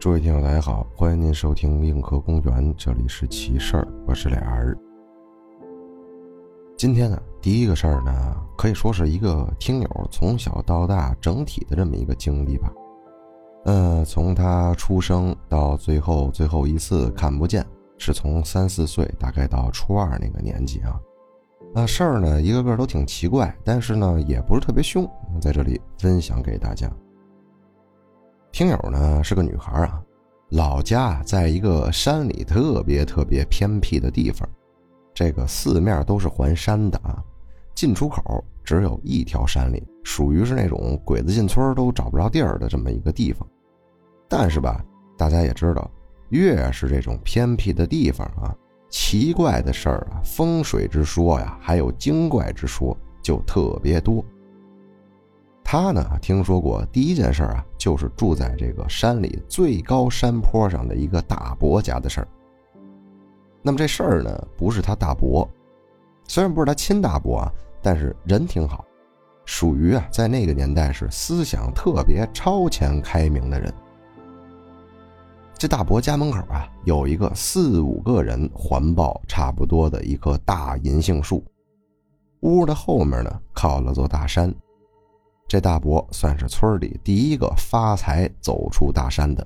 诸位听友，大家好，欢迎您收听硬核公园，这里是奇事儿，我是俩儿。今天呢，第一个事儿呢，可以说是一个听友从小到大整体的这么一个经历吧。呃，从他出生到最后最后一次看不见，是从三四岁大概到初二那个年纪啊。那事儿呢，一个个都挺奇怪，但是呢，也不是特别凶，在这里分享给大家。听友呢是个女孩啊，老家在一个山里特别特别偏僻的地方，这个四面都是环山的啊，进出口只有一条山里，属于是那种鬼子进村都找不着地儿的这么一个地方。但是吧，大家也知道，越是这种偏僻的地方啊，奇怪的事儿啊，风水之说呀，还有精怪之说就特别多。他呢，听说过第一件事啊，就是住在这个山里最高山坡上的一个大伯家的事儿。那么这事儿呢，不是他大伯，虽然不是他亲大伯啊，但是人挺好，属于啊，在那个年代是思想特别超前开明的人。这大伯家门口啊，有一个四五个人环抱差不多的一棵大银杏树，屋的后面呢，靠了座大山。这大伯算是村里第一个发财走出大山的。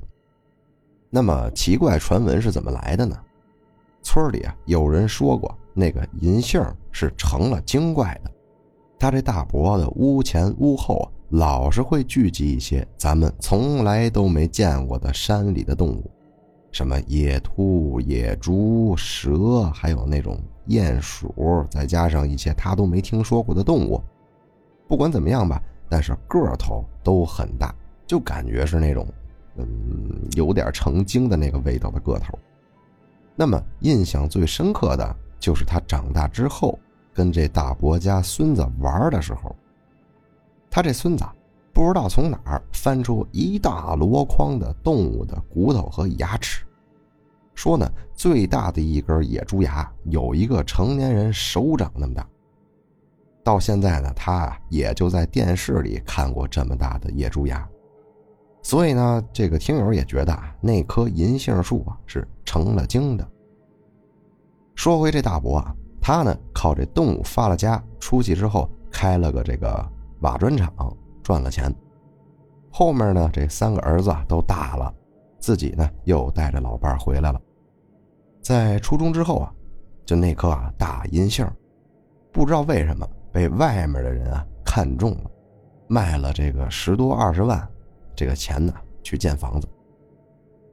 那么奇怪传闻是怎么来的呢？村里啊有人说过，那个银杏是成了精怪的。他这大伯的屋前屋后啊，老是会聚集一些咱们从来都没见过的山里的动物，什么野兔、野猪、蛇，还有那种鼹鼠，再加上一些他都没听说过的动物。不管怎么样吧。但是个头都很大，就感觉是那种，嗯，有点成精的那个味道的个头。那么印象最深刻的就是他长大之后跟这大伯家孙子玩的时候，他这孙子不知道从哪儿翻出一大箩筐的动物的骨头和牙齿，说呢最大的一根野猪牙有一个成年人手掌那么大。到现在呢，他啊也就在电视里看过这么大的野猪牙，所以呢，这个听友也觉得啊，那棵银杏树啊是成了精的。说回这大伯啊，他呢靠这动物发了家，出去之后开了个这个瓦砖厂，赚了钱。后面呢，这三个儿子都大了，自己呢又带着老伴回来了。在初中之后啊，就那棵啊大银杏，不知道为什么。被外面的人啊看中了，卖了这个十多二十万，这个钱呢去建房子。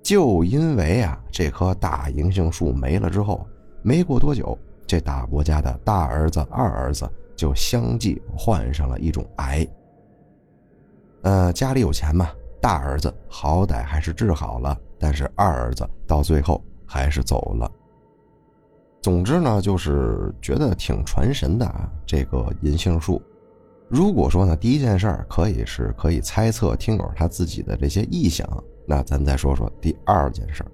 就因为啊这棵大银杏树没了之后，没过多久，这大伯家的大儿子、二儿子就相继患上了一种癌。呃，家里有钱嘛，大儿子好歹还是治好了，但是二儿子到最后还是走了。总之呢，就是觉得挺传神的啊。这个银杏树，如果说呢，第一件事儿可以是可以猜测听友他自己的这些臆想，那咱再说说第二件事儿。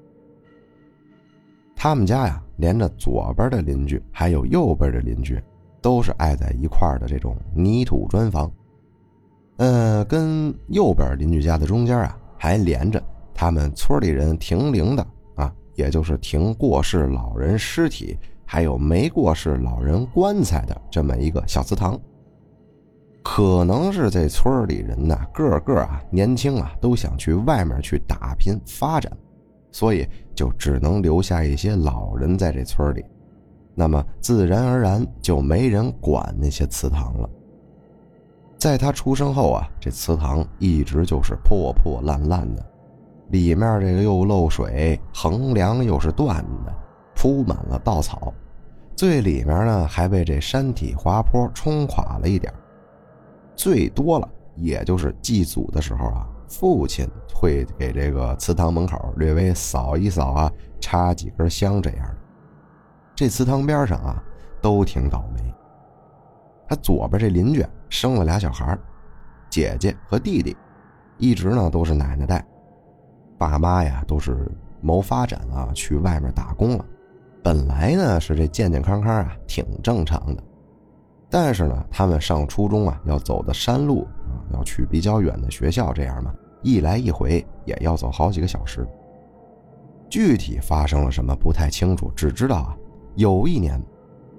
他们家呀，连着左边的邻居还有右边的邻居，都是挨在一块儿的这种泥土砖房。呃，跟右边邻居家的中间啊，还连着他们村里人停灵的啊。也就是停过世老人尸体，还有没过世老人棺材的这么一个小祠堂。可能是这村里人呢，个个啊年轻啊都想去外面去打拼发展，所以就只能留下一些老人在这村里。那么自然而然就没人管那些祠堂了。在他出生后啊，这祠堂一直就是破破烂烂的。里面这个又漏水，横梁又是断的，铺满了稻草，最里面呢还被这山体滑坡冲垮了一点最多了也就是祭祖的时候啊，父亲会给这个祠堂门口略微扫一扫啊，插几根香这样的。这祠堂边上啊，都挺倒霉。他左边这邻居生了俩小孩姐姐和弟弟，一直呢都是奶奶带。爸妈呀，都是谋发展啊，去外面打工了。本来呢是这健健康康啊，挺正常的。但是呢，他们上初中啊，要走的山路啊，要去比较远的学校，这样嘛，一来一回也要走好几个小时。具体发生了什么不太清楚，只知道啊，有一年，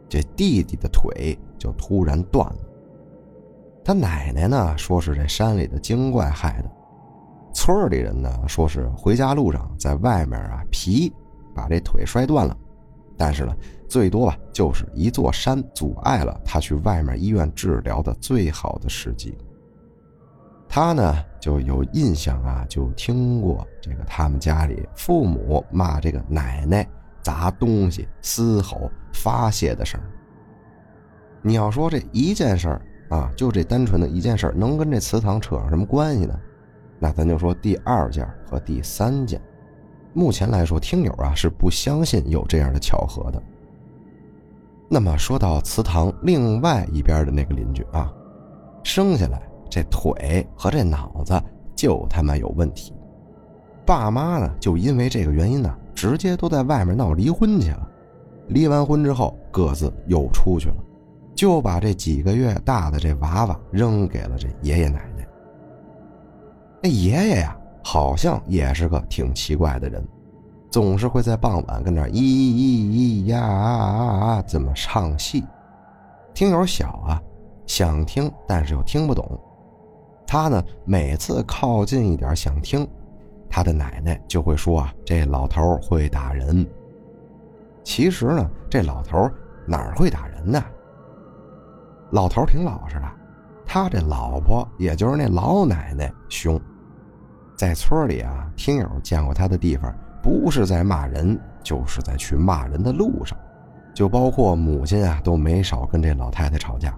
这弟弟的腿就突然断了。他奶奶呢说是这山里的精怪害的，村里人呢说是回家路上在外面啊皮把这腿摔断了。但是呢，最多吧，就是一座山阻碍了他去外面医院治疗的最好的时机。他呢就有印象啊，就听过这个他们家里父母骂这个奶奶砸东西、嘶吼、发泄的声你要说这一件事儿啊，就这单纯的一件事儿，能跟这祠堂扯上什么关系呢？那咱就说第二件和第三件。目前来说，听友啊是不相信有这样的巧合的。那么说到祠堂另外一边的那个邻居啊，生下来这腿和这脑子就他妈有问题，爸妈呢就因为这个原因呢，直接都在外面闹离婚去了。离完婚之后，各自又出去了，就把这几个月大的这娃娃扔给了这爷爷奶奶。那爷爷呀。好像也是个挺奇怪的人，总是会在傍晚跟那咿咿咿呀啊啊啊这么唱戏。听友小啊，想听但是又听不懂。他呢每次靠近一点想听，他的奶奶就会说啊，这老头会打人。其实呢，这老头哪会打人呢？老头挺老实的，他这老婆也就是那老奶奶凶。在村里啊，听友见过他的地方，不是在骂人，就是在去骂人的路上，就包括母亲啊，都没少跟这老太太吵架。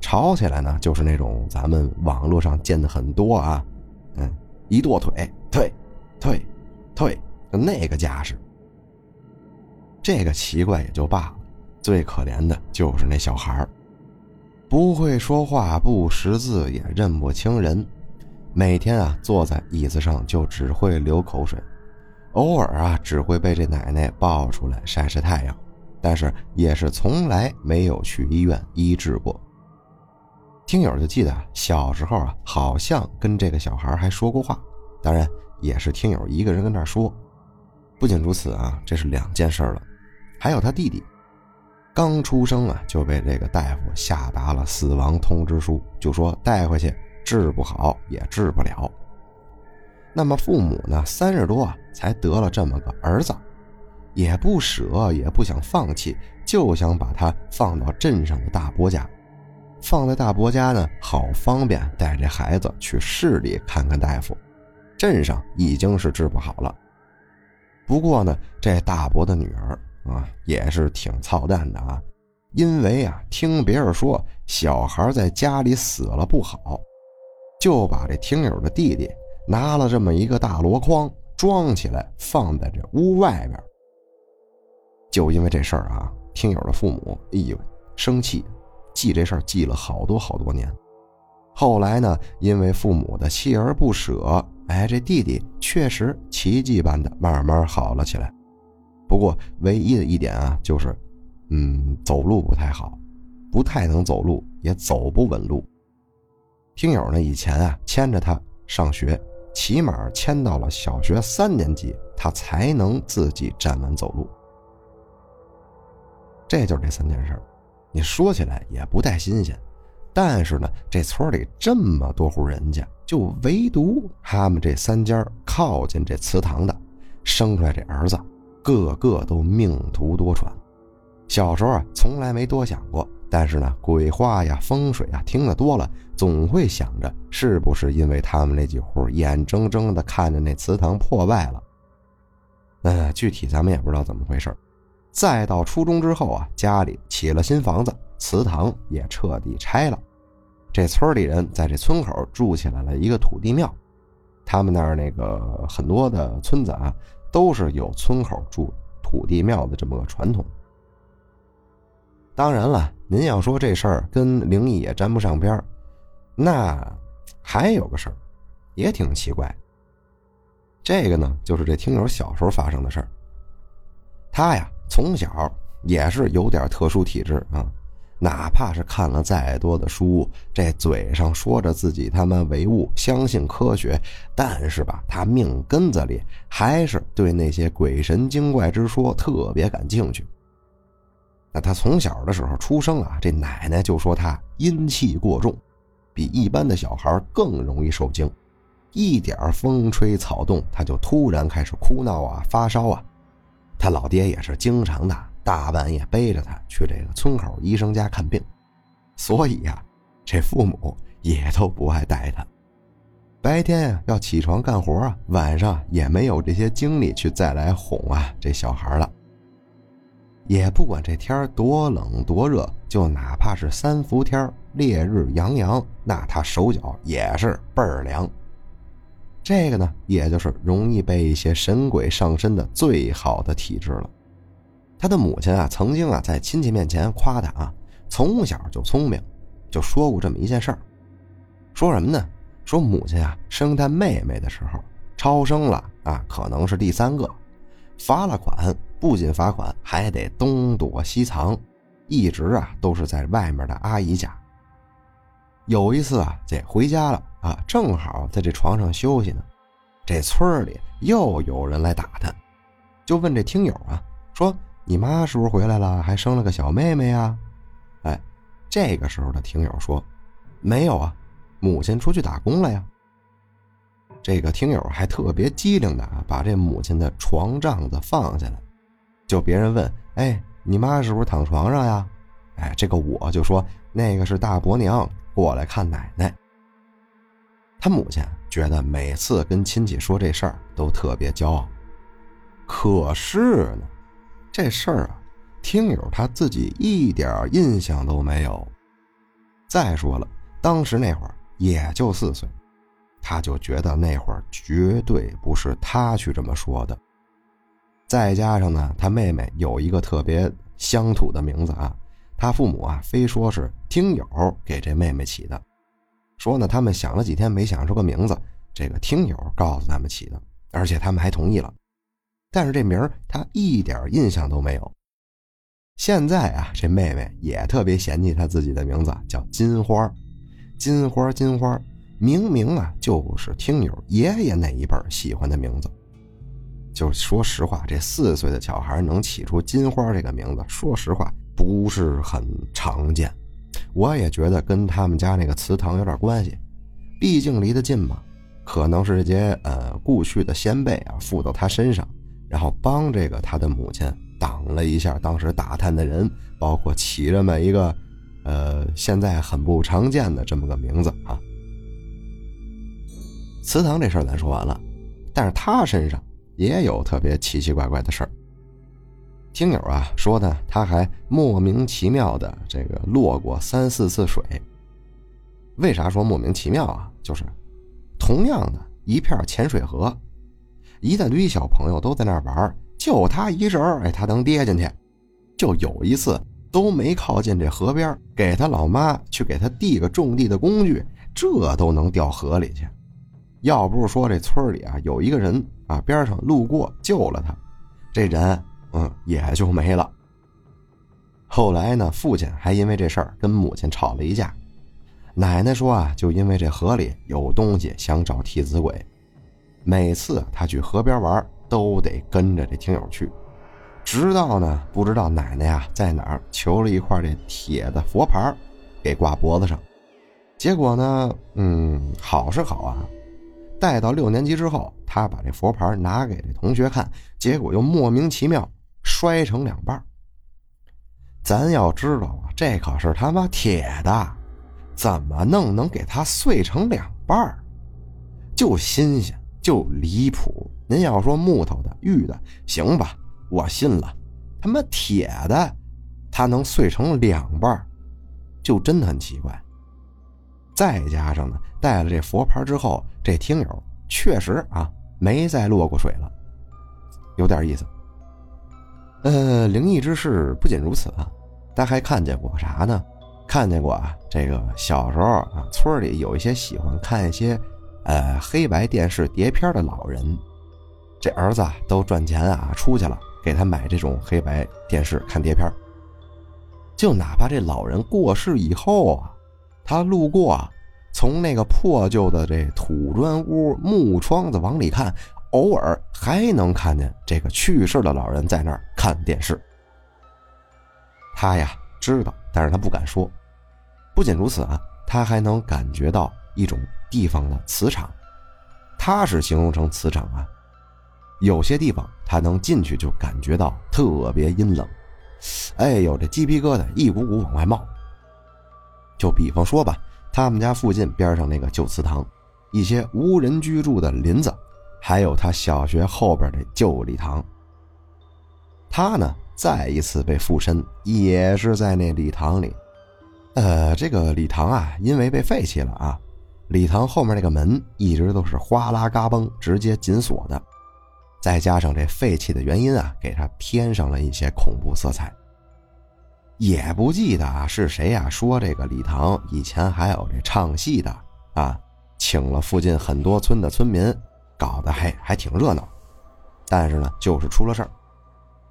吵起来呢，就是那种咱们网络上见的很多啊，嗯，一跺腿，对，退，退，就那个架势。这个奇怪也就罢了，最可怜的就是那小孩不会说话，不识字，也认不清人。每天啊，坐在椅子上就只会流口水，偶尔啊，只会被这奶奶抱出来晒晒太阳，但是也是从来没有去医院医治过。听友就记得小时候啊，好像跟这个小孩还说过话，当然也是听友一个人跟那说。不仅如此啊，这是两件事了，还有他弟弟，刚出生啊就被这个大夫下达了死亡通知书，就说带回去。治不好也治不了。那么父母呢？三十多啊才得了这么个儿子，也不舍，也不想放弃，就想把他放到镇上的大伯家。放在大伯家呢，好方便带这孩子去市里看看大夫。镇上已经是治不好了。不过呢，这大伯的女儿啊，也是挺操蛋的啊，因为啊，听别人说小孩在家里死了不好。就把这听友的弟弟拿了这么一个大箩筐装起来，放在这屋外边。就因为这事儿啊，听友的父母哎呦生气，记这事儿记了好多好多年。后来呢，因为父母的锲而不舍，哎，这弟弟确实奇迹般的慢慢好了起来。不过唯一的一点啊，就是，嗯，走路不太好，不太能走路，也走不稳路。听友呢，以前啊牵着他上学，起码牵到了小学三年级，他才能自己站稳走路。这就是这三件事你说起来也不太新鲜，但是呢，这村里这么多户人家，就唯独他们这三家靠近这祠堂的，生出来这儿子，个个都命途多舛。小时候啊，从来没多想过。但是呢，鬼话呀、风水啊，听得多了，总会想着是不是因为他们那几户眼睁睁的看着那祠堂破败了。嗯，具体咱们也不知道怎么回事再到初中之后啊，家里起了新房子，祠堂也彻底拆了。这村里人在这村口筑起来了一个土地庙。他们那儿那个很多的村子啊，都是有村口住土地庙的这么个传统。当然了，您要说这事儿跟灵异也沾不上边那还有个事儿，也挺奇怪。这个呢，就是这听友小时候发生的事儿。他呀，从小也是有点特殊体质啊。哪怕是看了再多的书，这嘴上说着自己他妈唯物，相信科学，但是吧，他命根子里还是对那些鬼神精怪之说特别感兴趣。那他从小的时候出生啊，这奶奶就说他阴气过重，比一般的小孩更容易受惊，一点风吹草动他就突然开始哭闹啊，发烧啊。他老爹也是经常的。大半夜背着他去这个村口医生家看病，所以呀，这父母也都不爱带他。白天呀要起床干活啊，晚上也没有这些精力去再来哄啊这小孩了。也不管这天多冷多热，就哪怕是三伏天烈日洋洋，那他手脚也是倍儿凉。这个呢，也就是容易被一些神鬼上身的最好的体质了。他的母亲啊，曾经啊在亲戚面前夸他啊，从小就聪明，就说过这么一件事儿。说什么呢？说母亲啊生他妹妹的时候超生了啊，可能是第三个，罚了款，不仅罚款，还得东躲西藏，一直啊都是在外面的阿姨家。有一次啊，这回家了啊，正好在这床上休息呢，这村里又有人来打他，就问这听友啊，说。你妈是不是回来了？还生了个小妹妹呀？哎，这个时候的听友说：“没有啊，母亲出去打工了呀。”这个听友还特别机灵的，把这母亲的床帐子放下来，就别人问：“哎，你妈是不是躺床上呀？”哎，这个我就说：“那个是大伯娘过来看奶奶。”他母亲觉得每次跟亲戚说这事儿都特别骄傲，可是呢。这事儿啊，听友他自己一点印象都没有。再说了，当时那会儿也就四岁，他就觉得那会儿绝对不是他去这么说的。再加上呢，他妹妹有一个特别乡土的名字啊，他父母啊非说是听友给这妹妹起的，说呢他们想了几天没想出个名字，这个听友告诉他们起的，而且他们还同意了。但是这名儿他一点印象都没有。现在啊，这妹妹也特别嫌弃她自己的名字叫金花，金花金花，明明啊就是听友爷爷那一辈喜欢的名字。就说实话，这四岁的小孩能起出金花这个名字，说实话不是很常见。我也觉得跟他们家那个祠堂有点关系，毕竟离得近嘛，可能是这些呃故去的先辈啊附到他身上。然后帮这个他的母亲挡了一下当时打探的人，包括起这么一个，呃，现在很不常见的这么个名字啊。祠堂这事儿咱说完了，但是他身上也有特别奇奇怪怪的事儿。听友啊说呢，他还莫名其妙的这个落过三四次水。为啥说莫名其妙啊？就是同样的一片浅水河。一大堆小朋友都在那玩，就他一人哎，他能跌进去。就有一次都没靠近这河边，给他老妈去给他递个种地的工具，这都能掉河里去。要不是说这村里啊有一个人啊边上路过救了他，这人嗯也就没了。后来呢，父亲还因为这事儿跟母亲吵了一架，奶奶说啊，就因为这河里有东西想找替死鬼。每次他去河边玩，都得跟着这听友去，直到呢不知道奶奶呀在哪儿求了一块这铁的佛牌，给挂脖子上。结果呢，嗯，好是好啊，带到六年级之后，他把这佛牌拿给这同学看，结果又莫名其妙摔成两半。咱要知道啊，这可是他妈铁的，怎么弄能给他碎成两半就新鲜。就离谱！您要说木头的、玉的，行吧，我信了。他妈铁的，它能碎成两半，就真的很奇怪。再加上呢，带了这佛牌之后，这听友确实啊没再落过水了，有点意思。呃，灵异之事不仅如此啊，他还看见过啥呢？看见过啊，这个小时候啊，村里有一些喜欢看一些。呃，黑白电视碟片的老人，这儿子都赚钱啊，出去了，给他买这种黑白电视看碟片就哪怕这老人过世以后啊，他路过啊，从那个破旧的这土砖屋木窗子往里看，偶尔还能看见这个去世的老人在那儿看电视。他呀知道，但是他不敢说。不仅如此啊，他还能感觉到一种地方的磁场，他是形容成磁场啊。有些地方他能进去就感觉到特别阴冷，哎呦，这鸡皮疙瘩一股股往外冒。就比方说吧，他们家附近边上那个旧祠堂，一些无人居住的林子，还有他小学后边的旧礼堂。他呢，再一次被附身，也是在那礼堂里。呃，这个礼堂啊，因为被废弃了啊，礼堂后面那个门一直都是哗啦嘎嘣直接紧锁的。再加上这废弃的原因啊，给它添上了一些恐怖色彩。也不记得啊是谁呀说这个礼堂以前还有这唱戏的啊，请了附近很多村的村民，搞得还还挺热闹。但是呢，就是出了事儿，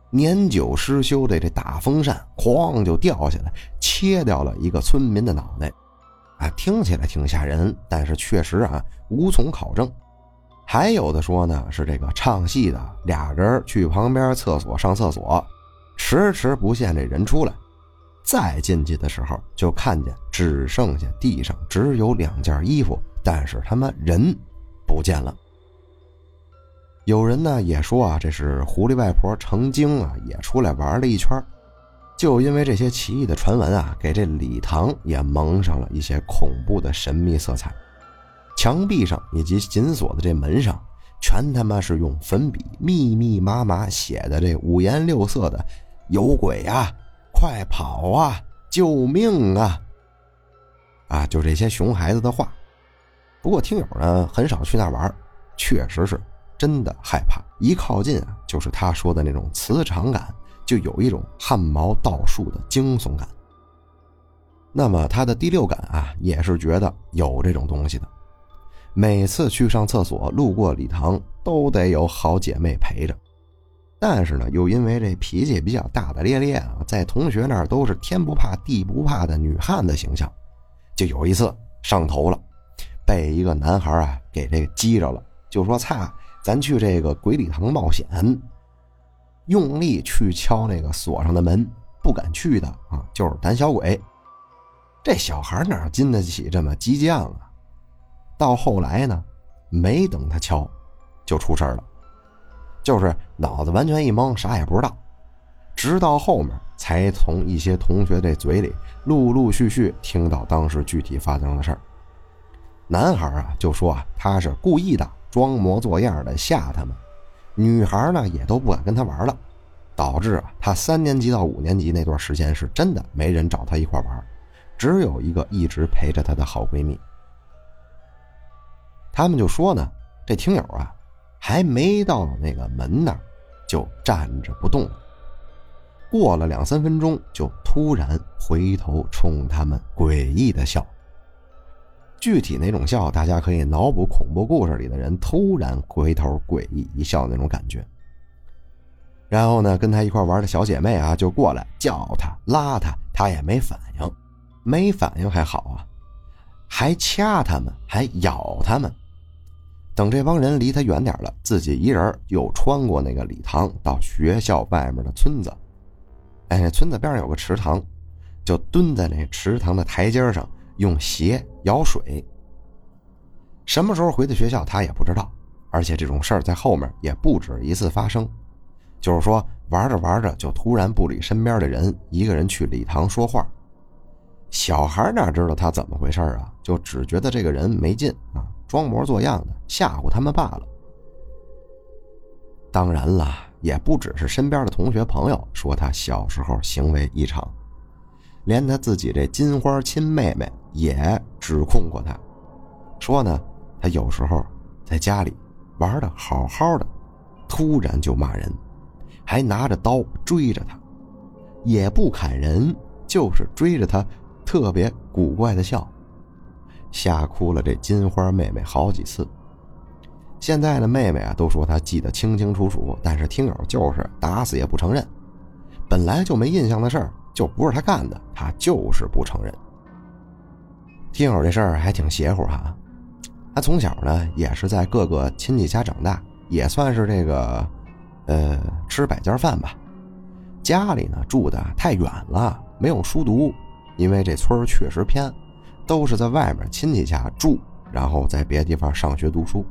年久失修的这大风扇哐就掉下来，切掉了一个村民的脑袋。啊，听起来挺吓人，但是确实啊无从考证。还有的说呢，是这个唱戏的俩人去旁边厕所上厕所，迟迟不见这人出来，再进去的时候就看见只剩下地上只有两件衣服，但是他们人不见了。有人呢也说啊，这是狐狸外婆成精啊，也出来玩了一圈，就因为这些奇异的传闻啊，给这礼堂也蒙上了一些恐怖的神秘色彩。墙壁上以及紧锁的这门上，全他妈是用粉笔密密麻麻写的这五颜六色的“有鬼啊，快跑啊，救命啊！”啊，就这些熊孩子的话。不过听友呢很少去那玩，确实是真的害怕，一靠近啊就是他说的那种磁场感，就有一种汗毛倒竖的惊悚感。那么他的第六感啊，也是觉得有这种东西的。每次去上厕所，路过礼堂都得有好姐妹陪着，但是呢，又因为这脾气比较大大咧咧啊，在同学那儿都是天不怕地不怕的女汉子形象。就有一次上头了，被一个男孩啊给这个激着了，就说：“擦，咱去这个鬼礼堂冒险。”用力去敲那个锁上的门，不敢去的啊，就是胆小鬼。这小孩哪经得起这么激将啊？到后来呢，没等他敲，就出事了，就是脑子完全一懵，啥也不知道。直到后面才从一些同学的嘴里陆陆续续听到当时具体发生的事儿。男孩啊就说啊他是故意的，装模作样的吓他们。女孩呢也都不敢跟他玩了，导致啊他三年级到五年级那段时间是真的没人找他一块玩，只有一个一直陪着他的好闺蜜。他们就说呢，这听友啊，还没到那个门那儿，就站着不动了。过了两三分钟，就突然回头冲他们诡异的笑。具体哪种笑，大家可以脑补恐怖故事里的人突然回头诡异一笑那种感觉。然后呢，跟他一块玩的小姐妹啊，就过来叫他、拉他，他也没反应，没反应还好啊，还掐他们，还咬他们。等这帮人离他远点了，自己一人又穿过那个礼堂，到学校外面的村子。哎，那村子边上有个池塘，就蹲在那池塘的台阶上，用鞋舀水。什么时候回的学校，他也不知道。而且这种事儿在后面也不止一次发生，就是说玩着玩着就突然不理身边的人，一个人去礼堂说话。小孩哪知道他怎么回事啊？就只觉得这个人没劲啊。装模作样的吓唬他们罢了。当然了，也不只是身边的同学朋友说他小时候行为异常，连他自己这金花亲妹妹也指控过他，说呢，他有时候在家里玩的好好的，突然就骂人，还拿着刀追着他，也不砍人，就是追着他，特别古怪的笑。吓哭了这金花妹妹好几次。现在的妹妹啊，都说她记得清清楚楚，但是听友就是打死也不承认。本来就没印象的事儿，就不是他干的，他就是不承认。听友这事儿还挺邪乎哈，他从小呢也是在各个亲戚家长大，也算是这个，呃，吃百家饭吧。家里呢住的太远了，没有书读，因为这村儿确实偏，都是在外面亲戚家住，然后在别的地方上学读书。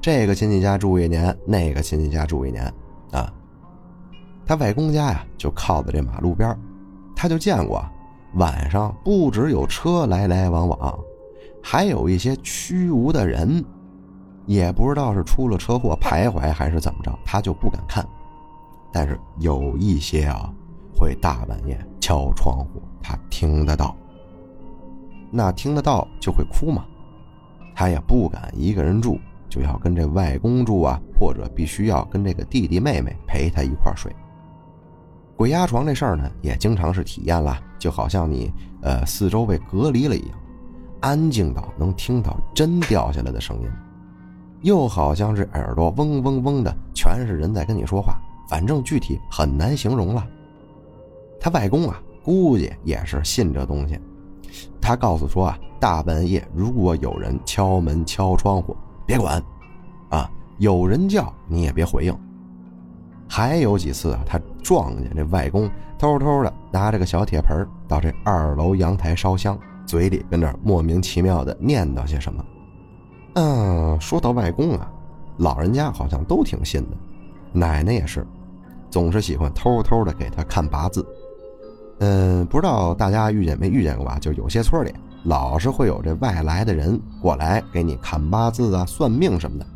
这个亲戚家住一年，那个亲戚家住一年，啊，他外公家呀就靠在这马路边儿他就见过晚上不只有车来来往往，还有一些虚无的人，也不知道是出了车祸徘徊还是怎么着，他就不敢看。但是有一些啊，会大半夜敲窗户，他听得到。那听得到就会哭嘛，他也不敢一个人住。就要跟这外公住啊，或者必须要跟这个弟弟妹妹陪他一块睡。鬼压床这事儿呢，也经常是体验了，就好像你呃四周被隔离了一样，安静到能听到针掉下来的声音，又好像是耳朵嗡嗡嗡的，全是人在跟你说话，反正具体很难形容了。他外公啊，估计也是信这东西，他告诉说啊，大半夜如果有人敲门敲窗户。别管，啊，有人叫你也别回应。还有几次啊，他撞见这外公偷偷的拿着个小铁盆到这二楼阳台烧香，嘴里跟那莫名其妙的念叨些什么。嗯，说到外公啊，老人家好像都挺信的，奶奶也是，总是喜欢偷偷的给他看八字。嗯，不知道大家遇见没遇见过吧？就有些村里。老是会有这外来的人过来给你看八字啊、算命什么的，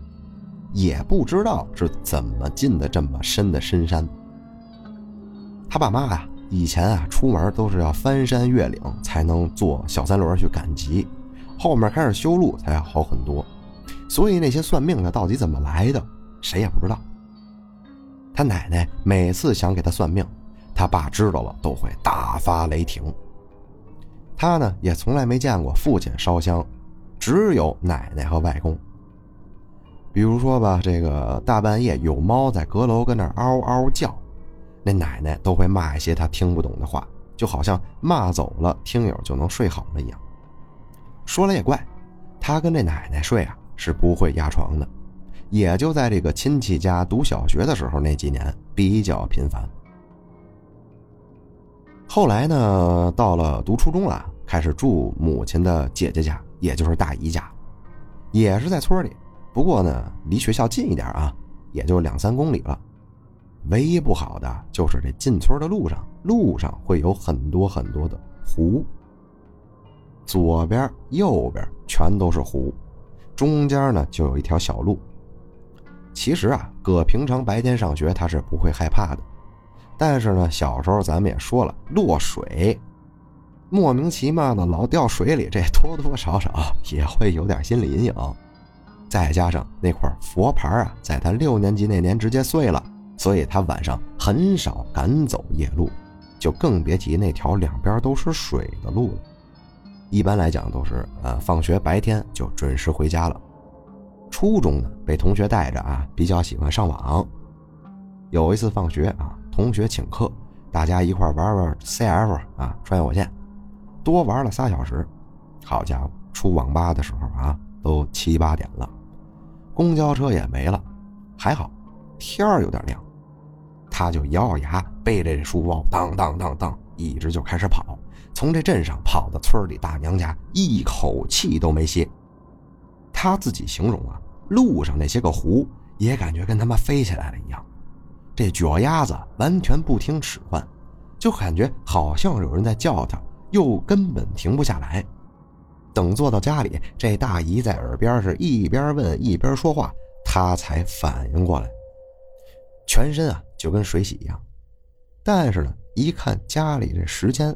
也不知道是怎么进的这么深的深山。他爸妈啊，以前啊出门都是要翻山越岭才能坐小三轮去赶集，后面开始修路才要好很多，所以那些算命的到底怎么来的，谁也不知道。他奶奶每次想给他算命，他爸知道了都会大发雷霆。他呢也从来没见过父亲烧香，只有奶奶和外公。比如说吧，这个大半夜有猫在阁楼跟那嗷嗷叫，那奶奶都会骂一些她听不懂的话，就好像骂走了听友就能睡好了一样。说来也怪，他跟这奶奶睡啊是不会压床的，也就在这个亲戚家读小学的时候那几年比较频繁。后来呢，到了读初中了。开始住母亲的姐姐家，也就是大姨家，也是在村里，不过呢，离学校近一点啊，也就两三公里了。唯一不好的就是这进村的路上，路上会有很多很多的湖，左边、右边全都是湖，中间呢就有一条小路。其实啊，搁平常白天上学他是不会害怕的，但是呢，小时候咱们也说了，落水。莫名其妙的老掉水里，这多多少少也会有点心理阴影。再加上那块佛牌啊，在他六年级那年直接碎了，所以他晚上很少敢走夜路，就更别提那条两边都是水的路了。一般来讲都是呃，放学白天就准时回家了。初中呢，被同学带着啊，比较喜欢上网。有一次放学啊，同学请客，大家一块玩玩 CF 啊，穿越火线。多玩了仨小时，好家伙，出网吧的时候啊，都七八点了，公交车也没了，还好天儿有点亮，他就咬咬牙，背着这书包，当当当当，一直就开始跑，从这镇上跑到村里大娘家，一口气都没歇。他自己形容啊，路上那些个湖也感觉跟他妈飞起来了一样，这脚丫子完全不听使唤，就感觉好像有人在叫他。又根本停不下来。等坐到家里，这大姨在耳边是一边问一边说话，他才反应过来，全身啊就跟水洗一样。但是呢，一看家里这时间，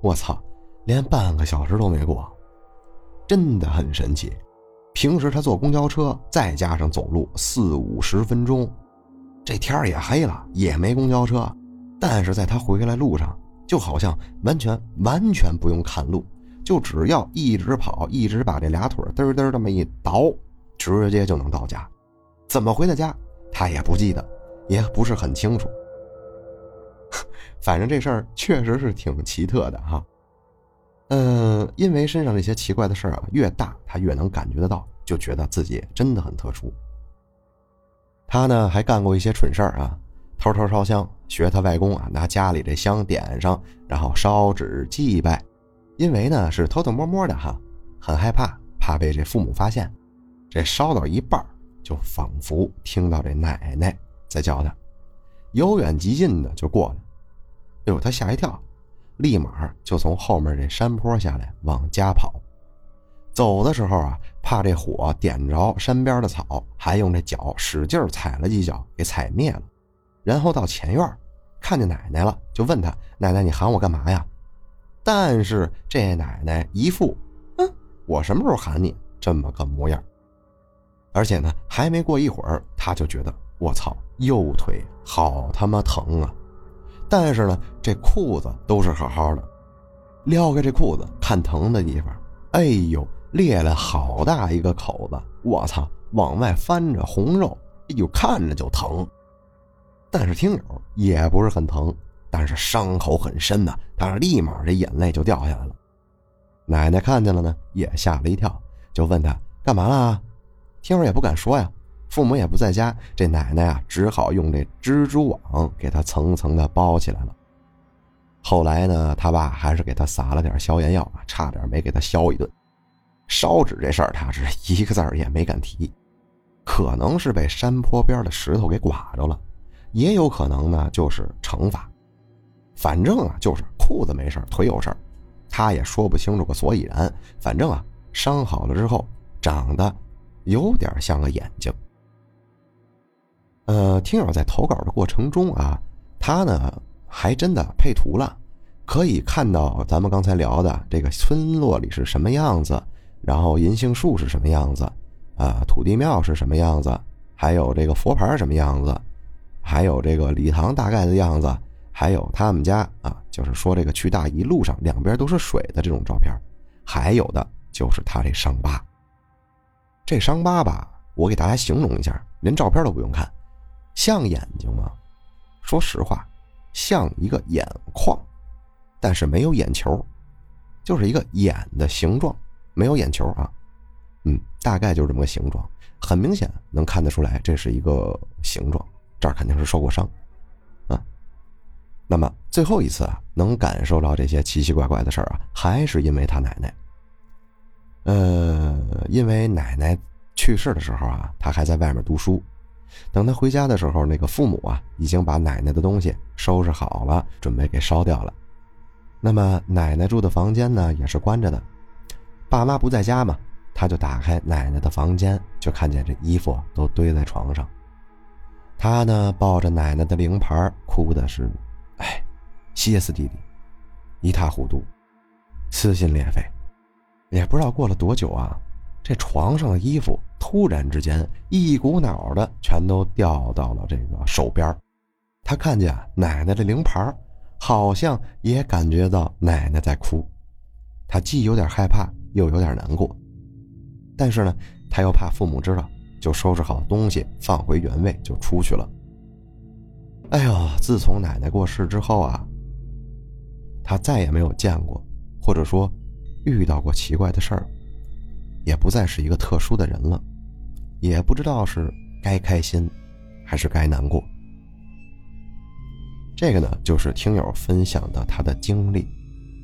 我操，连半个小时都没过，真的很神奇。平时他坐公交车，再加上走路四五十分钟，这天也黑了，也没公交车，但是在他回来路上。就好像完全完全不用看路，就只要一直跑，一直把这俩腿嘚嘚这么一倒，直接就能到家。怎么回的家，他也不记得，也不是很清楚。反正这事儿确实是挺奇特的哈。嗯，因为身上这些奇怪的事儿啊，越大他越能感觉得到，就觉得自己真的很特殊。他呢还干过一些蠢事儿啊，偷偷烧香，学他外公啊，拿家里这香点上，然后烧纸祭拜。因为呢是偷偷摸摸的哈，很害怕，怕被这父母发现。这烧到一半，就仿佛听到这奶奶在叫他，由远及近的就过来。哎呦，他吓一跳，立马就从后面这山坡下来往家跑。走的时候啊，怕这火点着山边的草，还用这脚使劲踩了几脚，给踩灭了。然后到前院，看见奶奶了，就问他：“奶奶，你喊我干嘛呀？”但是这奶奶一副“嗯，我什么时候喊你”这么个模样。而且呢，还没过一会儿，他就觉得我操，右腿好他妈疼啊！但是呢，这裤子都是好好的，撩开这裤子看疼的地方，哎呦！裂了好大一个口子，我操，往外翻着红肉，哎呦，看着就疼。但是听友也不是很疼，但是伤口很深呐，他立马这眼泪就掉下来了。奶奶看见了呢，也吓了一跳，就问他干嘛了？听友也不敢说呀，父母也不在家，这奶奶啊，只好用这蜘蛛网给他层层的包起来了。后来呢，他爸还是给他撒了点消炎药啊，差点没给他削一顿。烧纸这事儿，他是一个字儿也没敢提，可能是被山坡边的石头给刮着了，也有可能呢就是惩罚。反正啊，就是裤子没事腿有事儿，他也说不清楚个所以然。反正啊，伤好了之后长得有点像个眼睛。呃，听友在投稿的过程中啊，他呢还真的配图了，可以看到咱们刚才聊的这个村落里是什么样子。然。后银杏树是什么样子，啊，土地庙是什么样子，还有这个佛牌什么样子，还有这个礼堂大概的样子，还有他们家啊，就是说这个去大姨路上两边都是水的这种照片，还有的就是他这伤疤。这伤疤吧，我给大家形容一下，连照片都不用看，像眼睛吗？说实话，像一个眼眶，但是没有眼球，就是一个眼的形状。没有眼球啊，嗯，大概就是这么个形状，很明显能看得出来，这是一个形状，这儿肯定是受过伤，那么最后一次啊，能感受到这些奇奇怪怪的事儿啊，还是因为他奶奶。呃，因为奶奶去世的时候啊，他还在外面读书，等他回家的时候，那个父母啊，已经把奶奶的东西收拾好了，准备给烧掉了。那么奶奶住的房间呢，也是关着的。爸妈不在家嘛，他就打开奶奶的房间，就看见这衣服都堆在床上。他呢抱着奶奶的灵牌，哭的是，哎，歇斯底里，一塌糊涂，撕心裂肺。也不知道过了多久啊，这床上的衣服突然之间一股脑的全都掉到了这个手边他看见奶奶的灵牌，好像也感觉到奶奶在哭，他既有点害怕。又有点难过，但是呢，他又怕父母知道，就收拾好东西放回原位就出去了。哎呦，自从奶奶过世之后啊，他再也没有见过，或者说遇到过奇怪的事儿，也不再是一个特殊的人了，也不知道是该开心还是该难过。这个呢，就是听友分享的他的经历。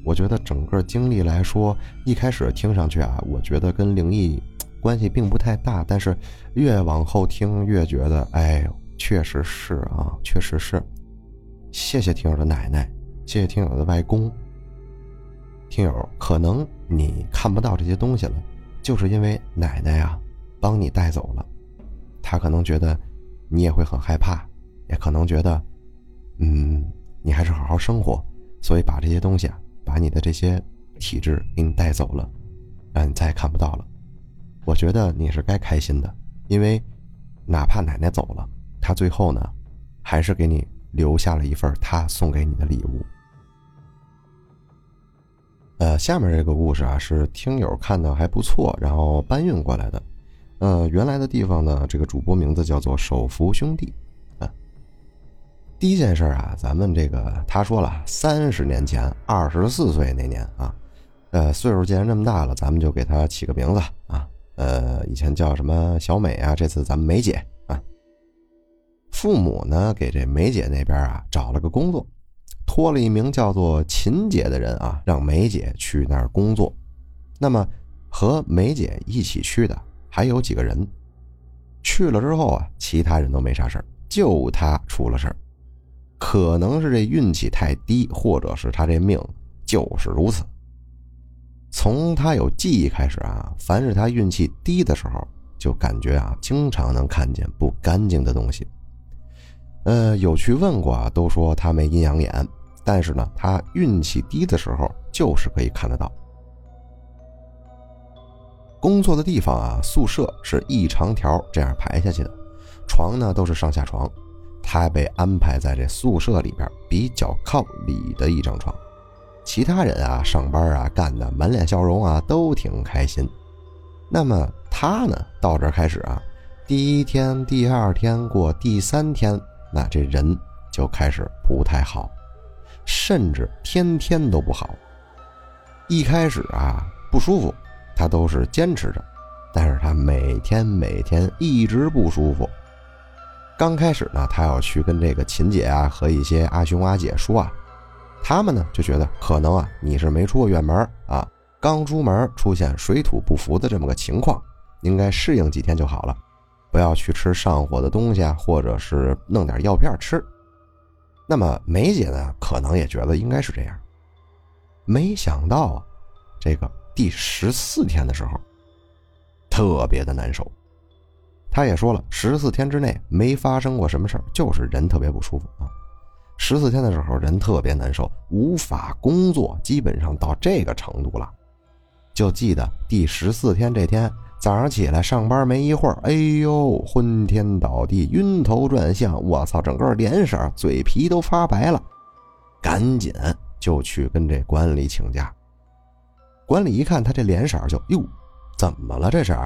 我觉得整个经历来说，一开始听上去啊，我觉得跟灵异关系并不太大。但是越往后听，越觉得，哎呦，确实是啊，确实是。谢谢听友的奶奶，谢谢听友的外公。听友，可能你看不到这些东西了，就是因为奶奶呀帮你带走了。他可能觉得你也会很害怕，也可能觉得，嗯，你还是好好生活，所以把这些东西啊。把你的这些体质给你带走了，让你再也看不到了。我觉得你是该开心的，因为哪怕奶奶走了，他最后呢，还是给你留下了一份他送给你的礼物。呃，下面这个故事啊，是听友看到还不错，然后搬运过来的。呃，原来的地方呢，这个主播名字叫做手扶兄弟。啊，第一件事啊，咱们这个他说了，三十年前，二十四岁那年啊，呃，岁数既然这么大了，咱们就给他起个名字啊。呃，以前叫什么小美啊，这次咱们梅姐。父母呢，给这梅姐那边啊找了个工作，托了一名叫做秦姐的人啊，让梅姐去那儿工作。那么和梅姐一起去的还有几个人，去了之后啊，其他人都没啥事就他出了事可能是这运气太低，或者是他这命就是如此。从他有记忆开始啊，凡是他运气低的时候，就感觉啊，经常能看见不干净的东西。呃，有去问过啊，都说他没阴阳眼，但是呢，他运气低的时候就是可以看得到。工作的地方啊，宿舍是一长条这样排下去的，床呢都是上下床，他被安排在这宿舍里边比较靠里的一张床。其他人啊，上班啊，干的满脸笑容啊，都挺开心。那么他呢，到这开始啊，第一天、第二天过第三天，那这人就开始不太好，甚至天天都不好。一开始啊不舒服，他都是坚持着，但是他每天每天一直不舒服。刚开始呢，他要去跟这个秦姐啊和一些阿兄阿姐说啊。他们呢就觉得可能啊你是没出过远门啊，刚出门出现水土不服的这么个情况，应该适应几天就好了，不要去吃上火的东西啊，或者是弄点药片吃。那么梅姐呢可能也觉得应该是这样，没想到啊，这个第十四天的时候，特别的难受。她也说了，十四天之内没发生过什么事就是人特别不舒服啊。十四天的时候，人特别难受，无法工作，基本上到这个程度了。就记得第十四天这天早上起来上班没一会儿，哎呦，昏天倒地，晕头转向，我操，整个脸色、嘴皮都发白了，赶紧就去跟这管理请假。管理一看他这脸色，就哟，怎么了这是？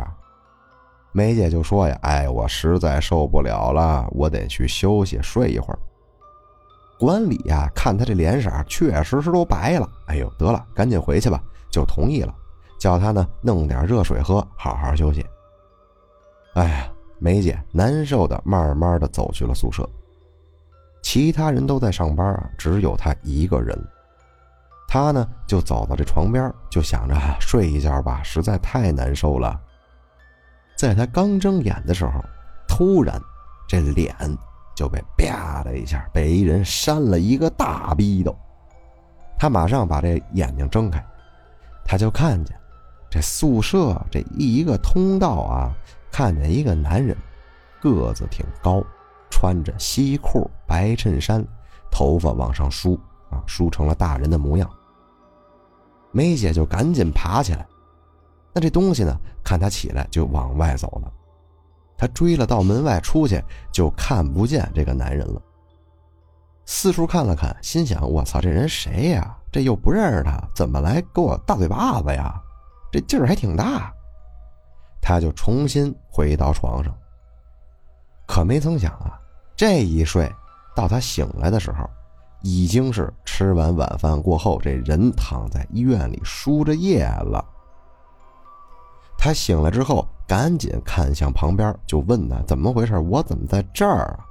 梅姐就说呀，哎，我实在受不了了，我得去休息睡一会儿。管理呀，看他这脸色，确实是都白了。哎呦，得了，赶紧回去吧，就同意了，叫他呢弄点热水喝，好好休息。哎呀，梅姐难受的，慢慢的走去了宿舍。其他人都在上班啊，只有他一个人。他呢就走到这床边，就想着睡一觉吧，实在太难受了。在他刚睁眼的时候，突然这脸。就被啪的一下被一人扇了一个大逼斗，他马上把这眼睛睁开，他就看见这宿舍这一个通道啊，看见一个男人，个子挺高，穿着西裤白衬衫，头发往上梳啊，梳成了大人的模样。梅姐就赶紧爬起来，那这东西呢，看他起来就往外走了。他追了到门外出去，就看不见这个男人了。四处看了看，心想：“我操，这人谁呀？这又不认识他，怎么来给我大嘴巴子呀？这劲儿还挺大。”他就重新回到床上。可没曾想啊，这一睡到他醒来的时候，已经是吃完晚饭过后，这人躺在医院里输着液了。他醒了之后。赶紧看向旁边，就问他怎么回事？我怎么在这儿啊？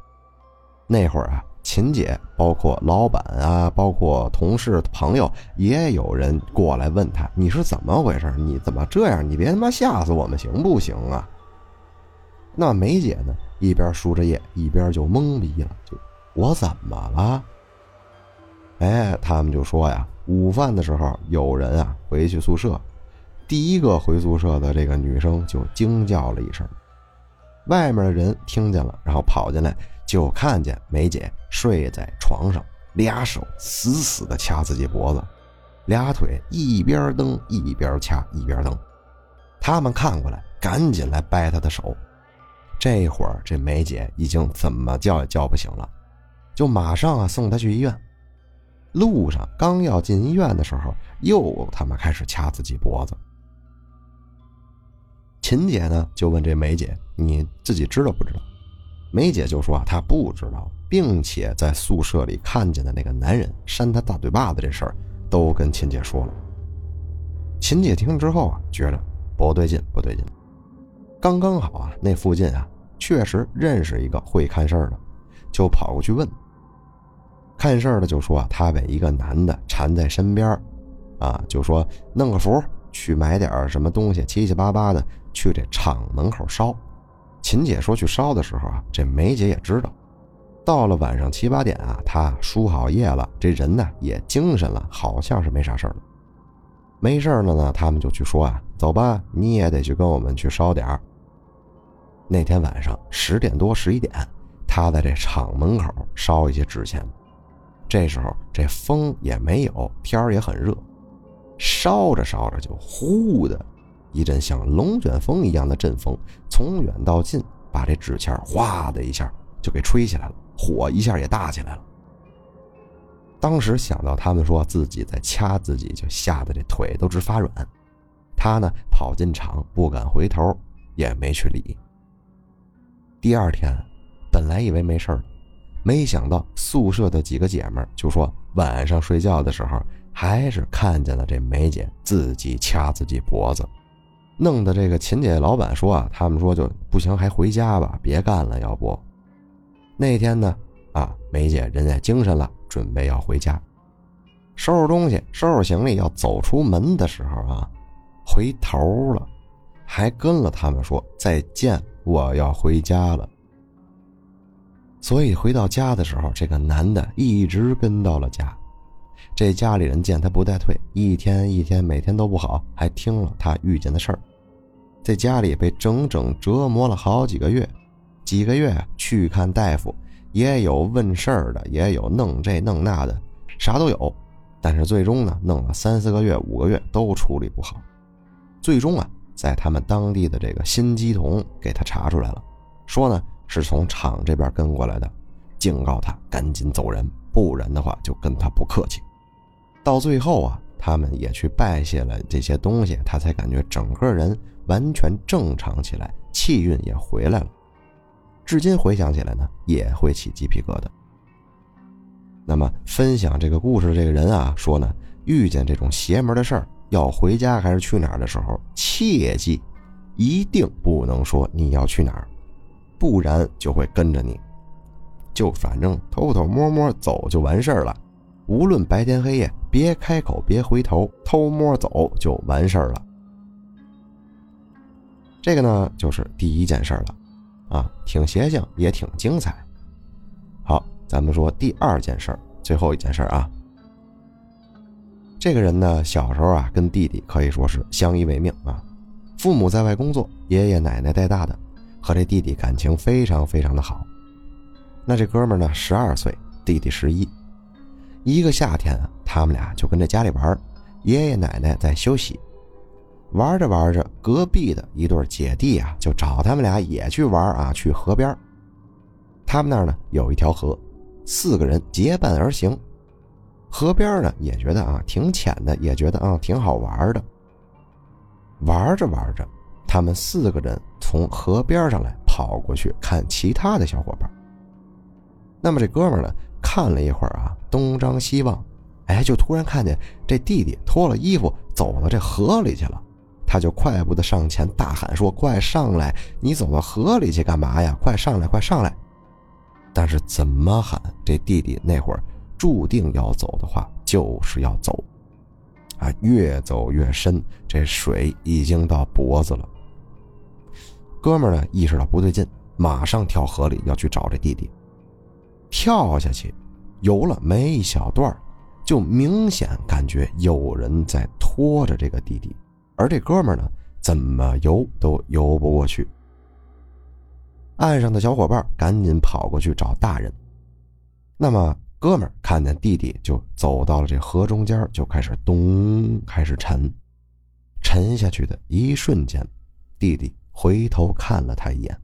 那会儿啊，秦姐，包括老板啊，包括同事、朋友，也有人过来问他：“你是怎么回事？你怎么这样？你别他妈吓死我们行不行啊？”那梅姐呢，一边输着液，一边就懵逼了，就我怎么了？哎，他们就说呀，午饭的时候有人啊回去宿舍。第一个回宿舍的这个女生就惊叫了一声，外面的人听见了，然后跑进来，就看见梅姐睡在床上，俩手死死的掐自己脖子，俩腿一边蹬一边掐一边蹬。他们看过来，赶紧来掰他的手。这会儿这梅姐已经怎么叫也叫不醒了，就马上啊送她去医院。路上刚要进医院的时候，又他妈开始掐自己脖子。秦姐呢就问这梅姐：“你自己知道不知道？”梅姐就说：“啊，她不知道，并且在宿舍里看见的那个男人扇她大嘴巴子这事儿，都跟秦姐说了。”秦姐听之后啊，觉得不对劲，不对劲。刚刚好啊，那附近啊确实认识一个会看事儿的，就跑过去问。看事儿的就说啊，他被一个男的缠在身边啊，就说弄个符去买点什么东西，七七八八的去这厂门口烧。秦姐说去烧的时候啊，这梅姐也知道。到了晚上七八点啊，她输好液了，这人呢也精神了，好像是没啥事儿了。没事了呢，他们就去说啊，走吧，你也得去跟我们去烧点儿。那天晚上十点多十一点，他在这厂门口烧一些纸钱。这时候这风也没有，天儿也很热，烧着烧着就呼的一阵像龙卷风一样的阵风，从远到近把这纸钱哗的一下就给吹起来了，火一下也大起来了。当时想到他们说自己在掐自己，就吓得这腿都直发软。他呢跑进厂，不敢回头，也没去理。第二天，本来以为没事没想到宿舍的几个姐们就说晚上睡觉的时候，还是看见了这梅姐自己掐自己脖子，弄得这个秦姐老板说啊，他们说就不行，还回家吧，别干了，要不。那天呢，啊，梅姐人也精神了。准备要回家，收拾东西，收拾行李，要走出门的时候啊，回头了，还跟了他们说再见，我要回家了。所以回到家的时候，这个男的一直跟到了家。这家里人见他不带退，一天一天，每天都不好，还听了他遇见的事儿，在家里被整整折磨了好几个月，几个月去看大夫。也有问事儿的，也有弄这弄那的，啥都有。但是最终呢，弄了三四个月、五个月都处理不好。最终啊，在他们当地的这个心机童给他查出来了，说呢是从厂这边跟过来的，警告他赶紧走人，不然的话就跟他不客气。到最后啊，他们也去拜谢了这些东西，他才感觉整个人完全正常起来，气运也回来了。至今回想起来呢，也会起鸡皮疙瘩。那么，分享这个故事的这个人啊，说呢，遇见这种邪门的事儿，要回家还是去哪儿的时候，切记，一定不能说你要去哪儿，不然就会跟着你。就反正偷偷摸摸走就完事儿了，无论白天黑夜，别开口，别回头，偷摸走就完事儿了。这个呢，就是第一件事了。啊，挺邪性，也挺精彩。好，咱们说第二件事，最后一件事啊。这个人呢，小时候啊，跟弟弟可以说是相依为命啊。父母在外工作，爷爷奶奶带大的，和这弟弟感情非常非常的好。那这哥们呢，十二岁，弟弟十一。一个夏天啊，他们俩就跟着家里玩，爷爷奶奶在休息。玩着玩着，隔壁的一对姐弟啊，就找他们俩也去玩啊，去河边。他们那儿呢有一条河，四个人结伴而行。河边呢也觉得啊挺浅的，也觉得啊挺好玩的。玩着玩着，他们四个人从河边上来跑过去看其他的小伙伴。那么这哥们呢看了一会儿啊，东张西望，哎，就突然看见这弟弟脱了衣服走到这河里去了。他就快步的上前大喊说：“快上来！你走到河里去干嘛呀？快上来，快上来！”但是怎么喊，这弟弟那会儿注定要走的话，就是要走。啊，越走越深，这水已经到脖子了。哥们儿呢，意识到不对劲，马上跳河里要去找这弟弟。跳下去，游了没一小段，就明显感觉有人在拖着这个弟弟。而这哥们呢，怎么游都游不过去。岸上的小伙伴赶紧跑过去找大人。那么，哥们看见弟弟，就走到了这河中间，就开始咚开始沉。沉下去的一瞬间，弟弟回头看了他一眼。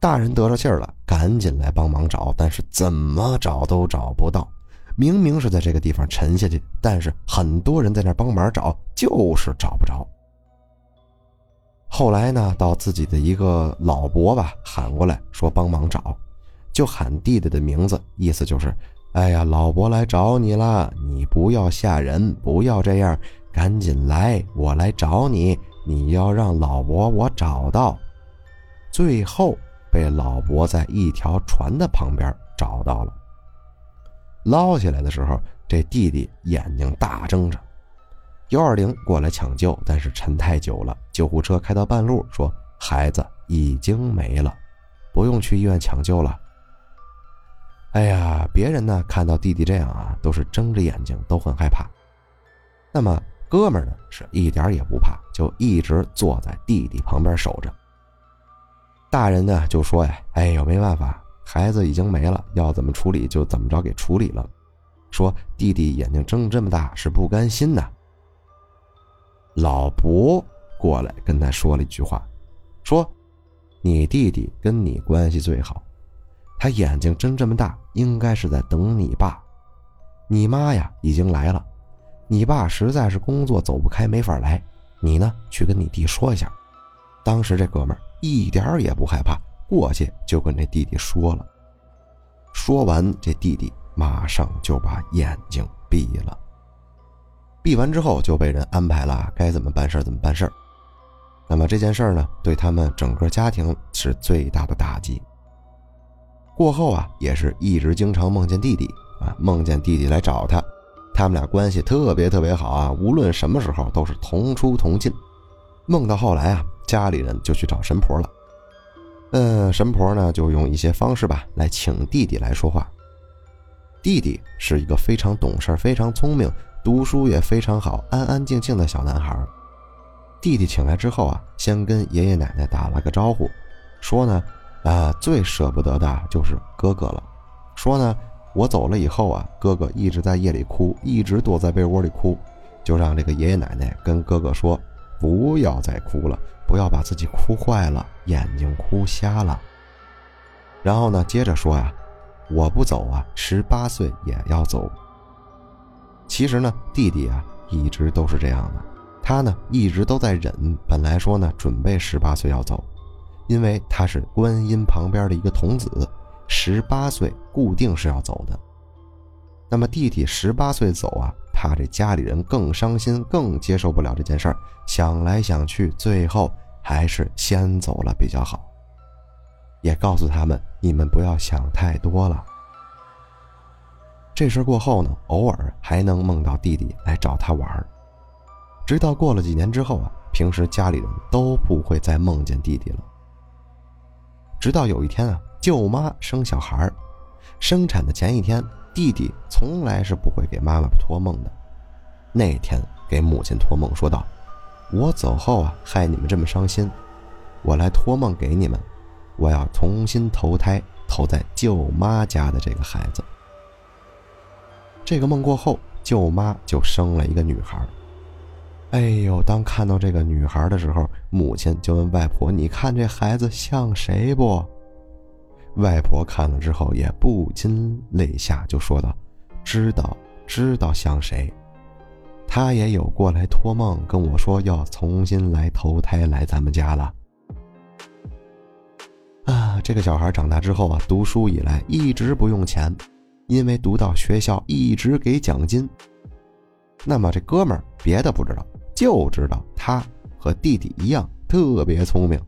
大人得着信儿了，赶紧来帮忙找，但是怎么找都找不到。明明是在这个地方沉下去，但是很多人在那帮忙找，就是找不着。后来呢，到自己的一个老伯吧喊过来，说帮忙找，就喊弟弟的名字，意思就是，哎呀，老伯来找你了，你不要吓人，不要这样，赶紧来，我来找你，你要让老伯我找到。最后被老伯在一条船的旁边找到了，捞起来的时候，这弟弟眼睛大睁着。幺二零过来抢救，但是沉太久了。救护车开到半路，说孩子已经没了，不用去医院抢救了。哎呀，别人呢看到弟弟这样啊，都是睁着眼睛，都很害怕。那么哥们呢是一点也不怕，就一直坐在弟弟旁边守着。大人呢就说呀：“哎呦，没办法，孩子已经没了，要怎么处理就怎么着给处理了。”说弟弟眼睛睁这么大是不甘心的。老伯过来跟他说了一句话，说：“你弟弟跟你关系最好，他眼睛睁这么大，应该是在等你爸。你妈呀已经来了，你爸实在是工作走不开，没法来。你呢去跟你弟说一下。”当时这哥们一点也不害怕，过去就跟这弟弟说了。说完，这弟弟马上就把眼睛闭了。闭完之后就被人安排了该怎么办事怎么办事那么这件事呢，对他们整个家庭是最大的打击。过后啊，也是一直经常梦见弟弟啊，梦见弟弟来找他，他们俩关系特别特别好啊，无论什么时候都是同出同进。梦到后来啊，家里人就去找神婆了，嗯，神婆呢就用一些方式吧来请弟弟来说话。弟弟是一个非常懂事、非常聪明。读书也非常好，安安静静的小男孩。弟弟请来之后啊，先跟爷爷奶奶打了个招呼，说呢，啊，最舍不得的就是哥哥了。说呢，我走了以后啊，哥哥一直在夜里哭，一直躲在被窝里哭，就让这个爷爷奶奶跟哥哥说，不要再哭了，不要把自己哭坏了，眼睛哭瞎了。然后呢，接着说呀，我不走啊，十八岁也要走。其实呢，弟弟啊一直都是这样的，他呢一直都在忍。本来说呢，准备十八岁要走，因为他是观音旁边的一个童子，十八岁固定是要走的。那么弟弟十八岁走啊，怕这家里人更伤心，更接受不了这件事儿。想来想去，最后还是先走了比较好。也告诉他们，你们不要想太多了。这事过后呢，偶尔还能梦到弟弟来找他玩直到过了几年之后啊，平时家里人都不会再梦见弟弟了。直到有一天啊，舅妈生小孩生产的前一天，弟弟从来是不会给妈妈托梦的。那天给母亲托梦说道：“我走后啊，害你们这么伤心，我来托梦给你们，我要重新投胎，投在舅妈家的这个孩子。”这个梦过后，舅妈就生了一个女孩。哎呦，当看到这个女孩的时候，母亲就问外婆：“你看这孩子像谁不？”外婆看了之后也不禁泪下，就说道：“知道，知道像谁。他也有过来托梦跟我说要重新来投胎来咱们家了。”啊，这个小孩长大之后啊，读书以来一直不用钱。因为读到学校一直给奖金，那么这哥们儿别的不知道，就知道他和弟弟一样特别聪明，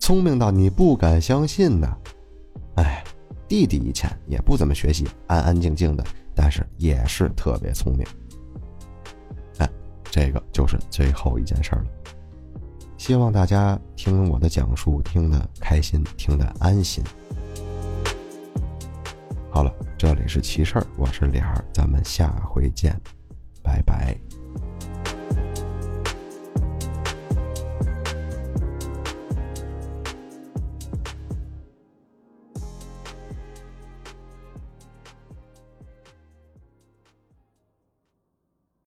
聪明到你不敢相信呢。哎，弟弟以前也不怎么学习，安安静静的，但是也是特别聪明。哎，这个就是最后一件事儿了。希望大家听我的讲述听得开心，听得安心。好了，这里是奇事儿，我是脸儿，咱们下回见，拜拜。